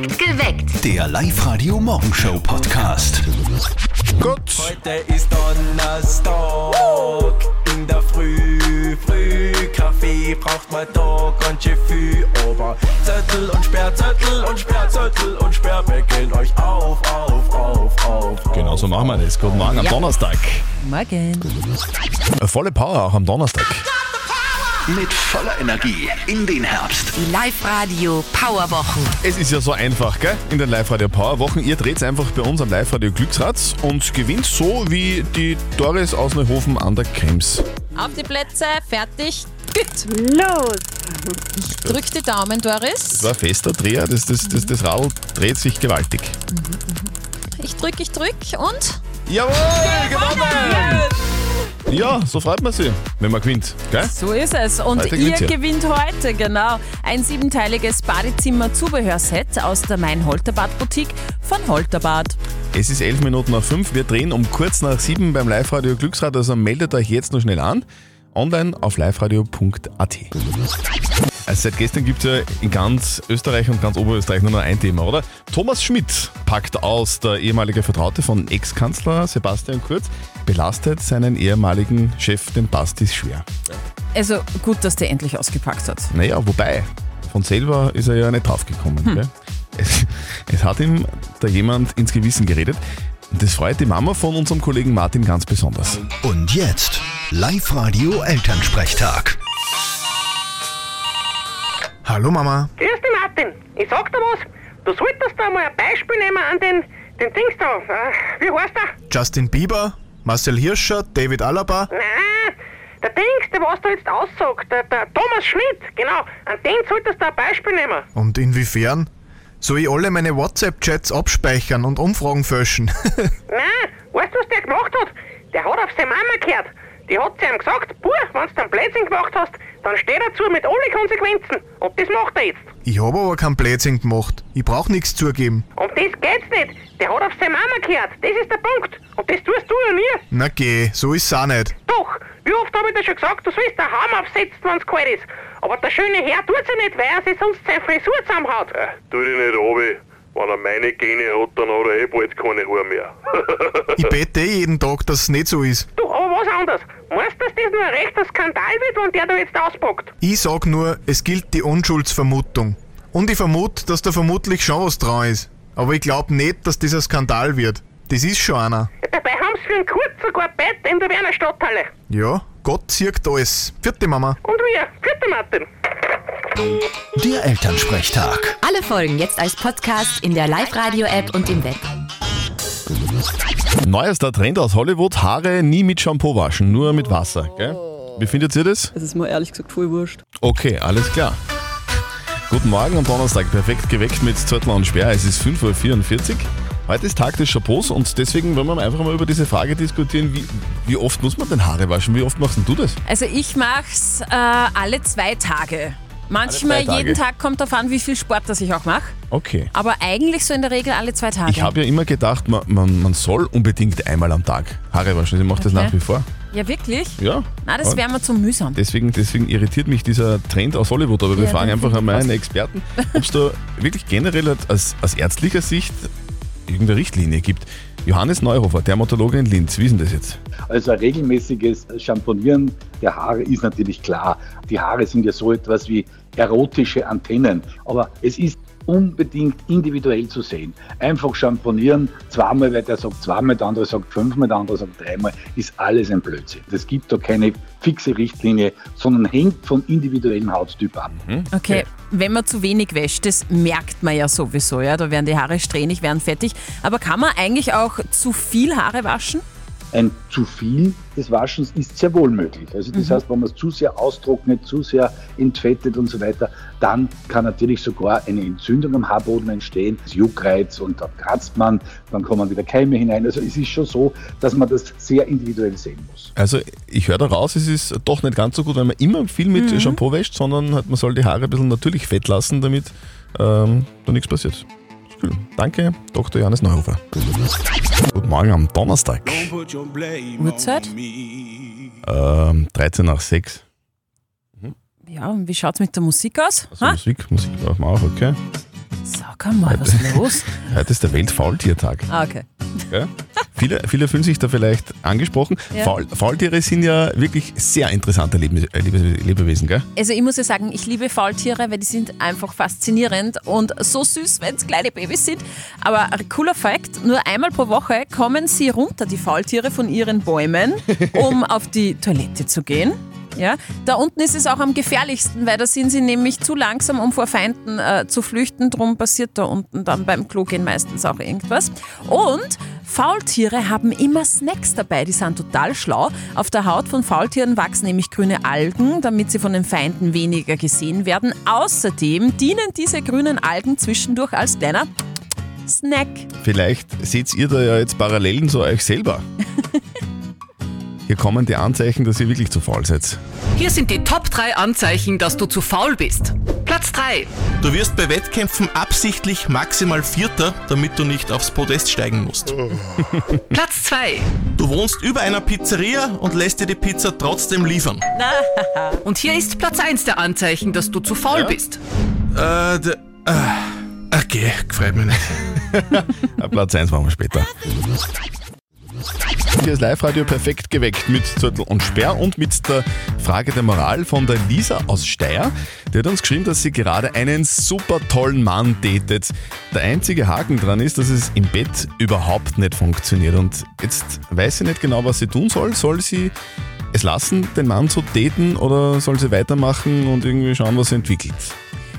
Geweckt. Der Live-Radio Morgenshow Podcast. Gut. Heute ist Donnerstag, in der Früh, früh Kaffee braucht man da ganz schön viel. Aber Zettel und Sperrzettel und Sperrzettel und Sperrbecken euch auf, auf, auf, auf. Genau so machen wir das. Guten Morgen am Donnerstag. Morgen. Volle Power auch am Donnerstag. Mit voller Energie in den Herbst. Die Live-Radio Powerwochen. Es ist ja so einfach, gell? In den Live-Radio Power-Wochen. Ihr dreht einfach bei uns am Live-Radio Glücksrad und gewinnt so wie die Doris aus Neuhofen an der Krems. Auf die Plätze, fertig, gut. Los! Drück die Daumen, Doris. Das war ein fester Dreher, das, das, das, das Radl dreht sich gewaltig. Ich drück, ich drück und. Jawohl, gewonnen! Ja, so freut man sich, wenn man gewinnt, gell? So ist es. Und Heute ihr gewinnt's ja. gewinnt heute, genau, ein siebenteiliges Badezimmer-Zubehörset aus der Mein-Holterbad-Boutique von Holterbad. Es ist elf Minuten nach fünf. Wir drehen um kurz nach sieben beim Live-Radio Glücksrad, also meldet euch jetzt noch schnell an. Online auf liveradio.at. Also seit gestern gibt es ja in ganz Österreich und ganz Oberösterreich nur noch ein Thema, oder? Thomas Schmidt packt aus, der ehemalige Vertraute von Ex-Kanzler Sebastian Kurz, belastet seinen ehemaligen Chef, den Bastis, schwer. Also gut, dass der endlich ausgepackt hat. Naja, wobei, von selber ist er ja nicht draufgekommen. Gell? Es, es hat ihm da jemand ins Gewissen geredet. Und das freut die Mama von unserem Kollegen Martin ganz besonders. Und jetzt Live-Radio Elternsprechtag. Hallo Mama. Grüß dich, Martin. Ich sag dir was. Du solltest da mal ein Beispiel nehmen an den, den Dings da. Äh, wie heißt der? Justin Bieber, Marcel Hirscher, David Alaba. Nein, der Dings, der was da jetzt aussagt. Der, der Thomas Schmidt, genau. An den solltest du ein Beispiel nehmen. Und inwiefern? Soll ich alle meine WhatsApp-Chats abspeichern und Umfragen fälschen? Nein, weißt du, was der gemacht hat? Der hat auf seine Mama gehört. Die hat zu ihm gesagt, Buh, wenn du einen Blödsinn gemacht hast, dann steh dazu mit allen Konsequenzen. Und das macht er jetzt. ich habe aber keinen Blödsinn gemacht. Ich brauch nichts zugeben. Um das geht's nicht. Der hat auf seine Mama gehört. Das ist der Punkt. Und das tust du ja nie. Na geh, so ist's auch nicht. Doch, wie oft habe ich dir schon gesagt, du sollst den Haum aufsetzen, wenn's kalt ist. Aber der schöne Herr tut's ja nicht, weil er sich sonst seine Frisur zusammenhaut. Tu dich nicht runter. Wenn er meine Gene hat, dann hat er eh bald keine Haare mehr. Ich bete eh jeden Tag, dass es nicht so ist. Du, was anderes. Meinst du, dass das nur ein rechter Skandal wird, wenn der da jetzt auspackt? Ich sag nur, es gilt die Unschuldsvermutung. Und ich vermute, dass da vermutlich schon was dran ist. Aber ich glaub nicht, dass das ein Skandal wird. Das ist schon einer. Dabei haben's für einen Kurz sogar Bett in der Wiener Stadthalle. Ja, Gott sieht alles. Vierte Mama. Und wir, vierte Martin. Der Elternsprechtag. Alle Folgen jetzt als Podcast in der Live-Radio-App und im Web. Neuester Trend aus Hollywood: Haare nie mit Shampoo waschen, nur mit Wasser. Gell? Wie findet ihr das? Das ist mir ehrlich gesagt voll wurscht. Okay, alles klar. Guten Morgen am Donnerstag, perfekt geweckt mit Zörtler und Sperr. Es ist 5.44 Uhr. Heute ist Tag des Chapeaus und deswegen wollen wir einfach mal über diese Frage diskutieren, wie, wie oft muss man denn Haare waschen? Wie oft machst denn du das? Also ich mach's äh, alle zwei Tage. Manchmal jeden Tag kommt darauf an, wie viel Sport das ich auch mache. Okay. Aber eigentlich so in der Regel alle zwei Tage. Ich habe ja immer gedacht, man, man, man soll unbedingt einmal am Tag Haare waschen. Ich mache das Okay. nach wie vor. ja, wirklich? Ja. Na, das wäre mir zu mühsam. Deswegen, deswegen irritiert mich dieser Trend aus Hollywood. Aber wir Ja, fragen einfach einmal einen Experten, ob es da wirklich generell aus, aus ärztlicher Sicht irgendeine Richtlinie gibt. Johannes Neuhofer, Dermatologe in Linz. Wie ist denn das jetzt? Also ein regelmäßiges Schamponieren der Haare ist natürlich klar. Die Haare sind ja so etwas wie erotische Antennen. Aber es ist unbedingt individuell zu sehen. Einfach schamponieren, zweimal, weil der sagt zweimal, der andere sagt fünfmal, der andere sagt dreimal, ist alles ein Blödsinn. Es gibt da keine fixe Richtlinie, sondern hängt vom individuellen Hauttyp ab. Okay, wenn man zu wenig wäscht, das merkt man ja sowieso, ja. Da werden die Haare strähnig, werden fettig. Aber kann man eigentlich auch zu viel Haare waschen? Ein zu viel des Waschens ist sehr wohl möglich. Also das heißt, wenn man es zu sehr austrocknet, zu sehr entfettet und so weiter, dann kann natürlich sogar eine Entzündung am Haarboden entstehen, Juckreiz und dann kratzt man, dann kommen wieder Keime hinein. Also es ist schon so, dass man das sehr individuell sehen muss. Also ich höre da raus, es ist doch nicht ganz so gut, wenn man immer viel mit Mhm. Shampoo wäscht, sondern halt, man soll die Haare ein bisschen natürlich fett lassen, damit ähm, da nichts passiert. Cool. Danke, Dr. Johannes Neuhofer. Guten Morgen am Donnerstag, Uhrzeit? ähm, 13 nach 6. Ja, und wie schaut's mit der Musik aus? Also Ha? Musik, Musik brauchen wir auch, okay. Sag einmal, was ist los? Heute ist der Weltfaultiertag. Ah, okay. Ja? Viele, viele fühlen sich da vielleicht angesprochen. Ja. Faul, Faultiere sind ja wirklich sehr interessante Lebe, äh, Lebe, Lebewesen, gell? Also ich muss ja sagen, ich liebe Faultiere, weil die sind einfach faszinierend und so süß, wenn es kleine Babys sind. Aber ein cooler Fakt, nur einmal pro Woche kommen sie runter, die Faultiere, von ihren Bäumen, um auf die Toilette zu gehen. Ja, da unten ist es auch am gefährlichsten, weil da sind sie nämlich zu langsam, um vor Feinden äh, zu flüchten. Drum passiert da unten dann beim Klo gehen meistens auch irgendwas. Und Faultiere haben immer Snacks dabei, die sind total schlau. Auf der Haut von Faultieren wachsen nämlich grüne Algen, damit sie von den Feinden weniger gesehen werden. Außerdem dienen diese grünen Algen zwischendurch als kleiner Snack. Vielleicht seht ihr da ja jetzt Parallelen zu euch selber. Hier kommen die Anzeichen, dass ihr wirklich zu faul seid. Hier sind die Top 3 Anzeichen, dass du zu faul bist. Platz 3. Du wirst bei Wettkämpfen absichtlich maximal Vierter, damit du nicht aufs Podest steigen musst. Platz 2. Du wohnst über einer Pizzeria und lässt dir die Pizza trotzdem liefern. Und hier ist Platz 1 der Anzeichen, dass du zu faul bist. Äh, d- äh, okay, gefreut mich nicht. Platz 1 machen wir später. Hier ist Live-Radio perfekt geweckt mit Zettel und Sperr und mit der Frage der Moral von der Lisa aus Steyr. Die hat uns geschrieben, dass sie gerade einen super tollen Mann datet. Der einzige Haken dran ist, dass es im Bett überhaupt nicht funktioniert. Und jetzt weiß sie nicht genau, was sie tun soll. Soll sie es lassen, den Mann zu daten oder soll sie weitermachen und irgendwie schauen, was sie entwickelt?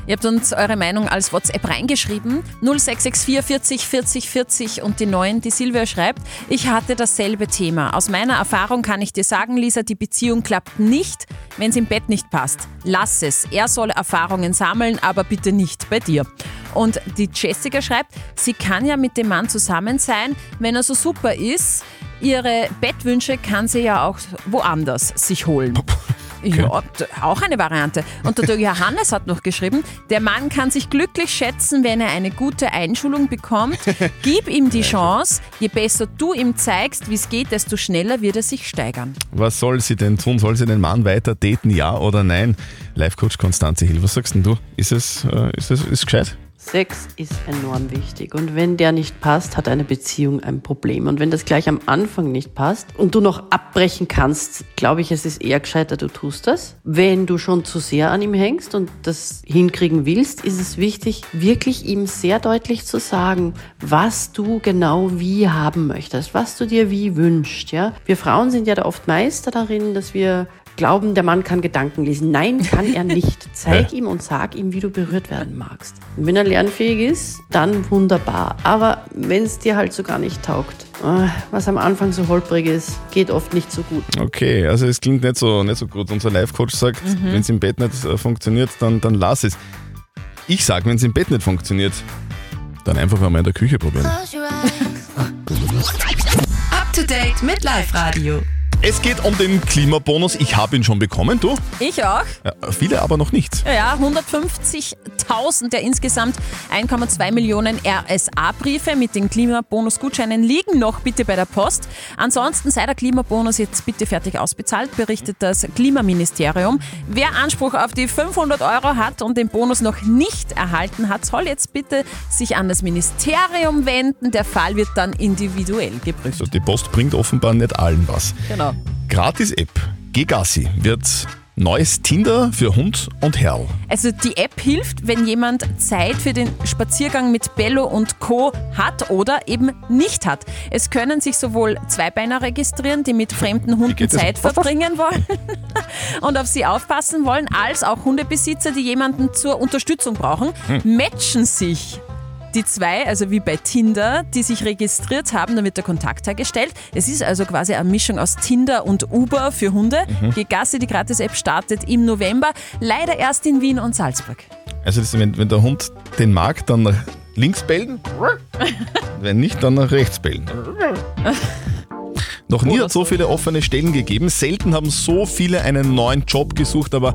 Ihr habt uns eure Meinung als WhatsApp reingeschrieben. 0664 40 40 40 und die neuen, die Silvia schreibt, ich hatte dasselbe Thema. Aus meiner Erfahrung kann ich dir sagen, Lisa, die Beziehung klappt nicht, wenn es im Bett nicht passt. Lass es. Er soll Erfahrungen sammeln, aber bitte nicht bei dir. Und die Jessica schreibt, sie kann ja mit dem Mann zusammen sein, wenn er so super ist. Ihre Bettwünsche kann sie ja auch woanders sich holen. Ja, auch eine Variante. Und der Johannes hat noch geschrieben, der Mann kann sich glücklich schätzen, wenn er eine gute Einschulung bekommt. Gib ihm die Chance. Je besser du ihm zeigst, wie es geht, desto schneller wird er sich steigern. Was soll sie denn tun? Soll sie den Mann weiter daten, ja oder nein? Live-Coach Konstanze Hill, was sagst denn du? Ist es, äh, ist es ist gescheit? Sex ist enorm wichtig und wenn der nicht passt, hat eine Beziehung ein Problem. Und wenn das gleich am Anfang nicht passt und du noch abbrechen kannst, glaube ich, es ist eher gescheiter, du tust das. Wenn du schon zu sehr an ihm hängst und das hinkriegen willst, ist es wichtig, wirklich ihm sehr deutlich zu sagen, was du genau wie haben möchtest, was du dir wie wünschst. Ja? Wir Frauen sind ja da oft Meister darin, dass wir glauben, der Mann kann Gedanken lesen. Nein, kann er nicht. Zeig ihm und sag ihm, wie du berührt werden magst. Und wenn er lernfähig ist, dann wunderbar. Aber wenn es dir halt so gar nicht taugt, äh, was am Anfang so holprig ist, geht oft nicht so gut. Okay, also es klingt nicht so, nicht so gut. Unser Live-Coach sagt, Mhm. wenn es im Bett nicht äh, funktioniert, dann, dann lass es. Ich sage, wenn es im Bett nicht funktioniert, dann einfach mal in der Küche probieren. Up to date mit Live Radio. Es geht um den Klimabonus. Ich habe ihn schon bekommen, du? Ich auch. Ja, viele aber noch nicht. Ja, ja 150.000 der insgesamt 1,2 Millionen RSA-Briefe mit den Klimabonus-Gutscheinen liegen noch bitte bei der Post. Ansonsten sei der Klimabonus jetzt bitte fertig ausbezahlt, berichtet das Klimaministerium. Wer Anspruch auf die 500 Euro hat und den Bonus noch nicht erhalten hat, soll jetzt bitte sich an das Ministerium wenden. Der Fall wird dann individuell geprüft. Also die Post bringt offenbar nicht allen was. Genau. Gratis-App Gegassi wird neues Tinder für Hund und Herr. Also die App hilft, wenn jemand Zeit für den Spaziergang mit Bello und Co. hat oder eben nicht hat. Es können sich sowohl Zweibeiner registrieren, die mit fremden Hunden? Zeit verbringen wollen und auf sie aufpassen wollen, als auch Hundebesitzer, die jemanden zur Unterstützung brauchen, Hm. matchen sich. Die zwei, also wie bei Tinder, die sich registriert haben, da wird der Kontakt hergestellt. Es ist also quasi eine Mischung aus Tinder und Uber für Hunde. Mhm. Gegassi, die Gratis-App, startet im November. Leider erst in Wien und Salzburg. Also das, wenn, wenn der Hund den mag, dann nach links bellen. wenn nicht, dann nach rechts bellen. Noch nie hat so viele offene Stellen gegeben. Selten haben so viele einen neuen Job gesucht, aber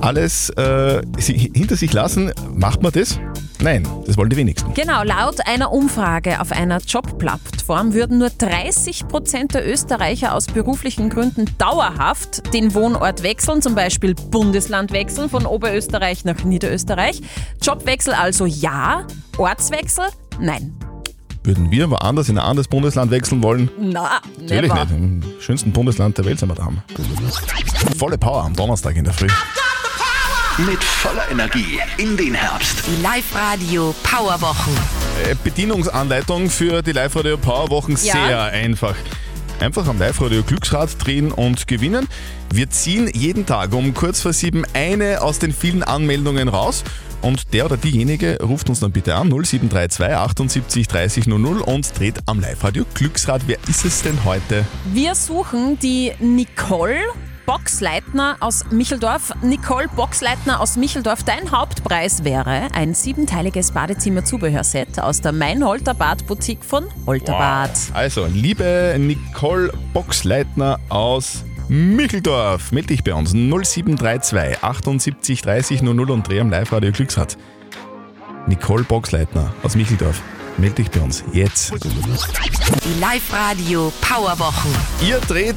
alles äh, hinter sich lassen, macht man das? Nein, das wollen die wenigsten. Genau, laut einer Umfrage auf einer Jobplattform würden nur 30 Prozent der Österreicher aus beruflichen Gründen dauerhaft den Wohnort wechseln, zum Beispiel Bundesland wechseln von Oberösterreich nach Niederösterreich. Jobwechsel also ja, Ortswechsel nein. Würden wir woanders in ein anderes Bundesland wechseln wollen? Na, Natürlich never. nicht. Im schönsten Bundesland der Welt sind wir da. Volle Power am Donnerstag in der Früh. Mit voller Energie in den Herbst. Die Live-Radio Powerwochen. Äh, Bedienungsanleitung für die Live-Radio Powerwochen Ja. sehr einfach. Einfach am Live-Radio Glücksrad drehen und gewinnen. Wir ziehen jeden Tag um kurz vor sieben eine aus den vielen Anmeldungen raus. Und der oder diejenige ruft uns dann bitte an 0732 78 30 00 und dreht am Live-Radio Glücksrad. Wer ist es denn heute? Wir suchen die Nicole Boxleitner aus Micheldorf. Nicole Boxleitner aus Micheldorf, dein Hauptpreis wäre ein siebenteiliges Badezimmer-Zubehörset aus der Meinholter Badboutique von Holterbad. Also, liebe Nicole Boxleitner aus Micheldorf, melde dich bei uns 0732 78 30 00 und dreh am Live-Radio Glücksrad. Nicole Boxleitner aus Micheldorf, melde dich bei uns jetzt. Die Live-Radio Powerwochen. Ihr dreht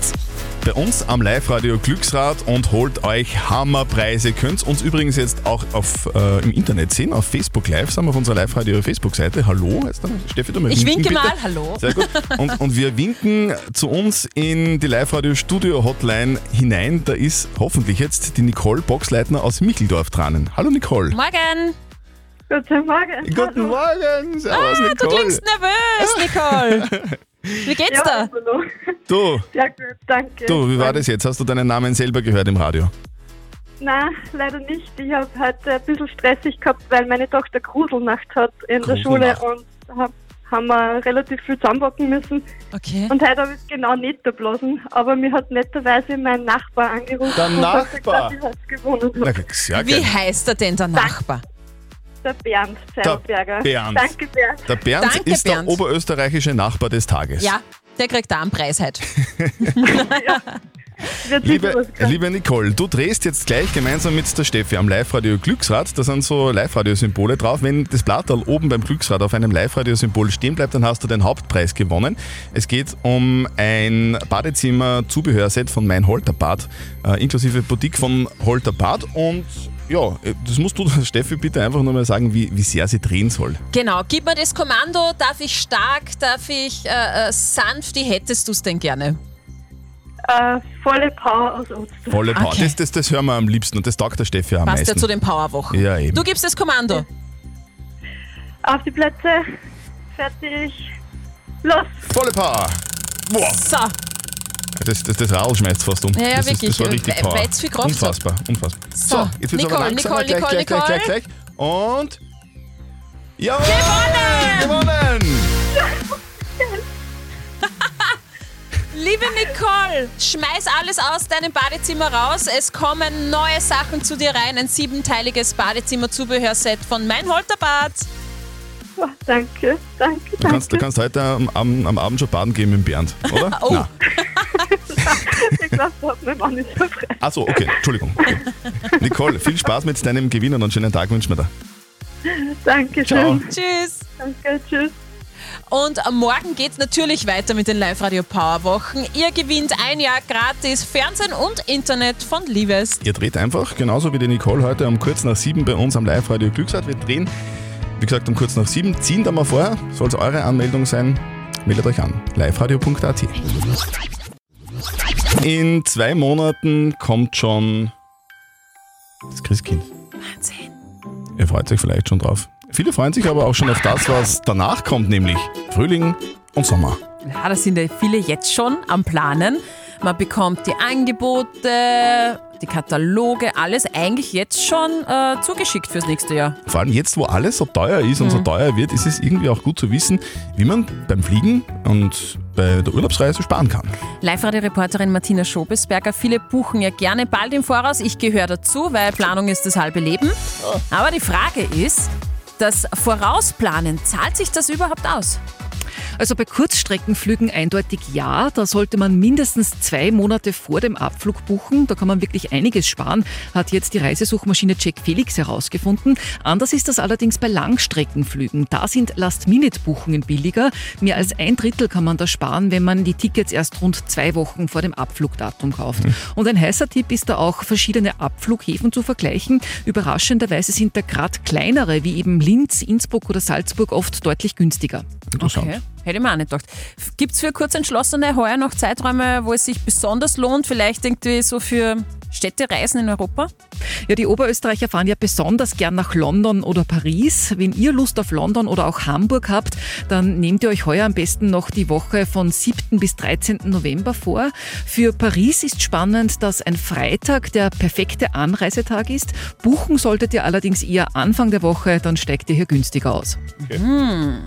bei uns am Live-Radio Glücksrad und holt euch Hammerpreise. Könnt uns übrigens jetzt auch auf, äh, im Internet sehen, auf Facebook Live, sind wir auf unserer Live-Radio Facebook-Seite. Hallo, jetzt dann, Steffi, du mal Ich winken, winke bitte. mal, hallo. Sehr gut. Und, und wir winken zu uns in die Live-Radio-Studio-Hotline hinein. Da ist hoffentlich jetzt die Nicole Boxleitner aus Micheldorf dran. Hallo Nicole. Morgen! Guten Morgen. Guten Morgen. Servus, Ah, du Nicole. klingst nervös, Nicole. Wie geht's Ja, da? hallo. Du, Ja, gut, danke. du, wie war das jetzt? Hast du deinen Namen selber gehört im Radio? Nein, leider nicht. Ich habe heute ein bisschen stressig gehabt, weil meine Tochter Gruselnacht hat in der Schule Gruselnacht. und hab, haben wir relativ viel zusammenpacken müssen. Okay. Und heute habe ich es genau nicht geblasen, aber mir hat netterweise mein Nachbar angerufen. Der und hat Nachbar? gesagt, ich hab's gewonnen. Na, sehr Wie geil. heißt er denn, der Nachbar? Der Bernd Zeiberberger. Bernd. Danke, Bernd. Der Bernd Danke, ist Bernd. der oberösterreichische Nachbar des Tages. Ja, der kriegt da einen Preis heute. Liebe, liebe Nicole, du drehst jetzt gleich gemeinsam mit der Steffi am Live-Radio Glücksrad. Da sind so Live-Radio-Symbole drauf. Wenn das Blattal oben beim Glücksrad auf einem Live-Radio-Symbol stehen bleibt, dann hast du den Hauptpreis gewonnen. Es geht um ein Badezimmer-Zubehörset von Mein Holterbad, äh, inklusive Boutique von Holterbad. Und ja, das musst du, Steffi, bitte einfach nur mal sagen, wie, wie sehr sie drehen soll. Genau, gib mir das Kommando. Darf ich stark, darf ich äh, äh, sanft? Wie hättest du es denn gerne? Äh, volle Power aus Oster. Volle Power. Okay. Das, das, das hören wir am liebsten und das taugt der Steffi am Passt meisten. ja zu den Powerwochen. Ja, eben. Du gibst das Kommando. Auf die Plätze. Fertig. Los. Volle Power! Boah, So, das, das, das Radl schmeißt fast um. Ja, ja, das, ist, wirklich. das war richtig Weil- Power. weil's viel Kraft hat. unfassbar, unfassbar. So, jetzt wird's aber Nicole, langsamer. Nicole, gleich, Nicole, gleich, gleich, gleich, Nicole. gleich. Und... Jawohl! Gewonnen! liebe Nicole, schmeiß alles aus deinem Badezimmer raus. Es kommen neue Sachen zu dir rein. Ein siebenteiliges Badezimmer-Zubehörset von Mein Holterbad. Oh, danke, danke, Du danke. kannst, du kannst heute am, am, am Abend schon baden gehen mit dem Bernd, oder? Oh. Ich glaube, da hat mein Mann nicht so frei. Achso, okay, Entschuldigung. Okay. Nicole, viel Spaß mit deinem Gewinn und einen schönen Tag wünschen wir dir. Dankeschön. Tschüss. Danke, tschüss. Und am morgen geht's natürlich weiter mit den Live-Radio Power-Wochen. Ihr gewinnt ein Jahr gratis Fernsehen und Internet von Liebes. Ihr dreht einfach, genauso wie die Nicole heute um kurz nach sieben bei uns am Live-Radio Glücksrad. Wir drehen, wie gesagt, um kurz nach sieben. Ziehen da mal vorher, soll es eure Anmeldung sein. Meldet euch an. liveradio.at. In zwei Monaten kommt schon das Christkind. Wahnsinn. Ihr freut euch vielleicht schon drauf. Viele freuen sich aber auch schon auf das, was danach kommt, nämlich Frühling und Sommer. Ja, da sind ja viele jetzt schon am Planen. Man bekommt die Angebote, die Kataloge, alles eigentlich jetzt schon äh, zugeschickt fürs nächste Jahr. Vor allem jetzt, wo alles so teuer ist und so teuer wird, ist es irgendwie auch gut zu wissen, wie man beim Fliegen und bei der Urlaubsreise sparen kann. Live-Radio-Reporterin Martina Schobesberger, viele buchen ja gerne bald im Voraus. Ich gehöre dazu, weil Planung ist das halbe Leben. Aber die Frage ist, das Vorausplanen, zahlt sich das überhaupt aus? Also bei Kurzstreckenflügen eindeutig ja. Da sollte man mindestens zwei Monate vor dem Abflug buchen. Da kann man wirklich einiges sparen, hat jetzt die Reisesuchmaschine Jack Felix herausgefunden. Anders ist das allerdings bei Langstreckenflügen. Da sind Last-Minute-Buchungen billiger. Mehr als ein Drittel kann man da sparen, wenn man die Tickets erst rund zwei Wochen vor dem Abflugdatum kauft. Und ein heißer Tipp ist da auch, verschiedene Abflughäfen zu vergleichen. Überraschenderweise sind da gerade kleinere, wie eben Linz, Innsbruck oder Salzburg, oft deutlich günstiger. Okay. Hätte ich mir auch nicht gedacht. Gibt es für Kurzentschlossene heuer noch Zeiträume, wo es sich besonders lohnt? Vielleicht irgendwie so für Städtereisen in Europa? Ja, die Oberösterreicher fahren ja besonders gern nach London oder Paris. Wenn ihr Lust auf London oder auch Hamburg habt, dann nehmt ihr euch heuer am besten noch die Woche von 7. bis 13. November vor. Für Paris ist spannend, dass ein Freitag der perfekte Anreisetag ist. Buchen solltet ihr allerdings eher Anfang der Woche, dann steigt ihr hier günstiger aus. Hm.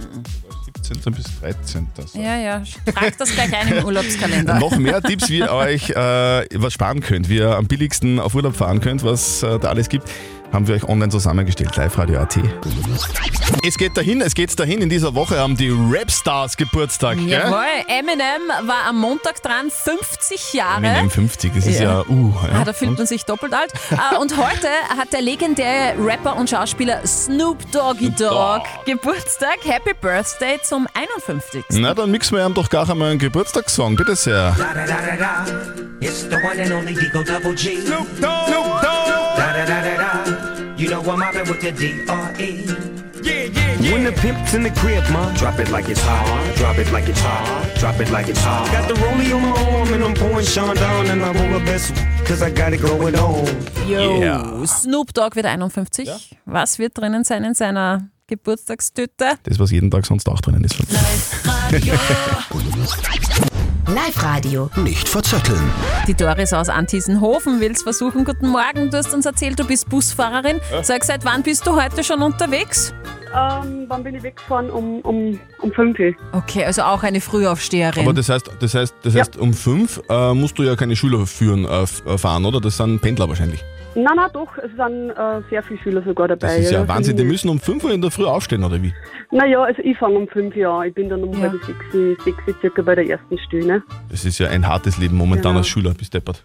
17. bis 13. So. Ja, ja. Tragt das gleich ein im Urlaubskalender. Noch mehr Tipps, wie ihr euch äh, was sparen könnt, wie ihr am billigsten auf Urlaub fahren könnt, was äh, da alles gibt, haben wir euch online zusammengestellt. Live Radio AT. Es geht dahin, es geht dahin. In dieser Woche haben die Rapstars Geburtstag. Gell? Jawohl, Eminem war am Montag dran, 50 Jahre. Eminem 50, das ist ja, Ja. uh. Ja. Ah, da fühlt man sich doppelt alt. Äh, Und heute hat der legendäre Rapper und Schauspieler Snoop Doggy Dogg Geburtstag. Happy Birthday zum 51. Na, dann mixen wir ihm doch gar einmal einen Geburtstagssong. Bitte sehr. Da da da da da. It's the one and only Digo Double G. Snoop Dogg. Snoop Dogg. You know I'm mobbing with the D.R.E. Yeah, yeah, yeah. When the pimp's in the crib, ma, drop it like it's hot. Drop it like it's hot. Drop it like it's hot. Got the rollie on my arm and I'm pouring Sean down and I roll a vessel. Cause I got it going on. Yo, Snoop Dogg wird 51. Was wird drinnen sein in seiner Geburtstagstüte? Das, was jeden Tag sonst auch drinnen ist. Live-Radio. Nicht verzetteln. Die Doris aus Antiesenhofen will es versuchen. Guten Morgen, du hast uns erzählt, du bist Busfahrerin. Sag, seit wann bist du heute schon unterwegs? Ähm, wann bin ich weggefahren? Um, um, um 5 Uhr. Okay, also auch eine Frühaufsteherin. Aber das heißt, das heißt, das heißt um fünf äh, musst du ja keine Schüler führen, äh, äh, fahren, oder? Das sind Pendler wahrscheinlich. Nein, nein, doch, es sind äh, sehr viele Schüler sogar dabei. Das ist ja Wahnsinn. Die müssen um 5 Uhr in der Früh aufstehen, oder wie? Naja, also ich fange um 5 Uhr an. Ich bin dann um halb sechs, sechs Uhr circa bei der ersten Stunde. Das ist ja ein hartes Leben momentan Genau. als Schüler, bis deppert.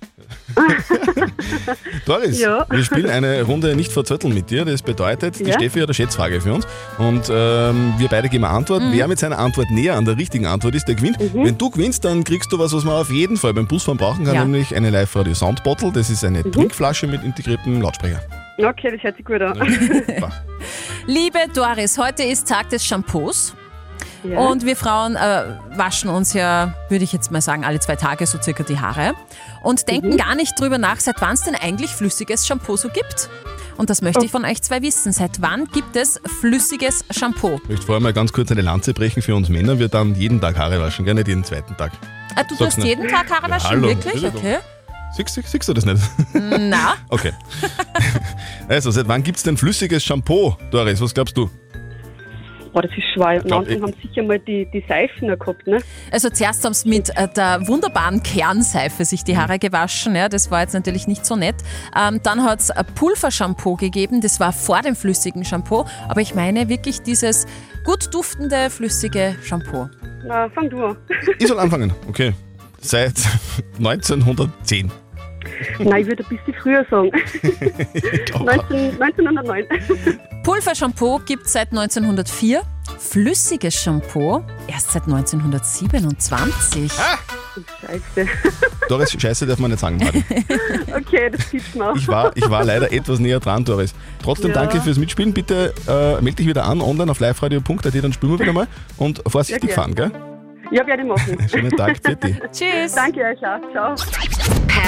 Doris, Ja. wir spielen eine Runde nicht verzötteln mit dir. Das bedeutet, die Ja. Steffi hat eine Schätzfrage für uns. Und ähm, wir beide geben eine Antwort. Mhm. Wer mit seiner Antwort näher an der richtigen Antwort ist, der gewinnt. Wenn du gewinnst, dann kriegst du was, was man auf jeden Fall beim Busfahren brauchen kann, Ja. nämlich eine Live-Radio Soundbottle. Das ist eine Trinkflasche mit integriertem Lautsprecher. Okay, das hört sich gut an. Liebe Doris, heute ist Tag des Shampoos. Ja. Und wir Frauen äh, waschen uns ja, würde ich jetzt mal sagen, alle zwei Tage so circa die Haare und denken Mhm. gar nicht drüber nach, seit wann es denn eigentlich flüssiges Shampoo so gibt. Und das möchte ich Oh. von euch zwei wissen. Seit wann gibt es flüssiges Shampoo? Ich möchte vorher mal ganz kurz eine Lanze brechen für uns Männer. Wir dann jeden Tag Haare waschen, gar nicht jeden zweiten Tag. Ah, du Sag's tust nicht. jeden Tag Haare Ja, waschen? hallo, Wirklich? Okay. Siehst, siehst, siehst du das nicht? Na, Okay. Also, seit wann gibt es denn flüssiges Shampoo, Doris? Was glaubst du? Boah, das ist schwer. Am glaub, ich- haben sie sicher mal die, die Seifen gehabt, ne? Also zuerst haben sie mit äh, der wunderbaren Kernseife sich die Haare gewaschen. Ja, das war jetzt natürlich nicht so nett. Ähm, dann hat es Pulvershampoo gegeben. Das war vor dem flüssigen Shampoo. Aber ich meine wirklich dieses gut duftende, flüssige Shampoo. Na, fang du an. Ich soll anfangen. Okay. Seit 1910. Nein, ich würde ein bisschen früher sagen. 19, 1909. Pulvershampoo gibt es seit 1904. Flüssiges Shampoo erst seit 1927. Scheiße. Doris, Scheiße darf man nicht sagen, Martin. Okay, das gibt's noch. Ich war, ich war leider etwas näher dran, Doris. Trotzdem Ja. danke fürs Mitspielen. Bitte äh, melde dich wieder an, online auf liveradio.at, dann spielen wir wieder mal. Und vorsichtig Ja, fahren, gell? Ja, werde ich machen. Schönen Tag, Tschüss. Danke euch auch. Ciao.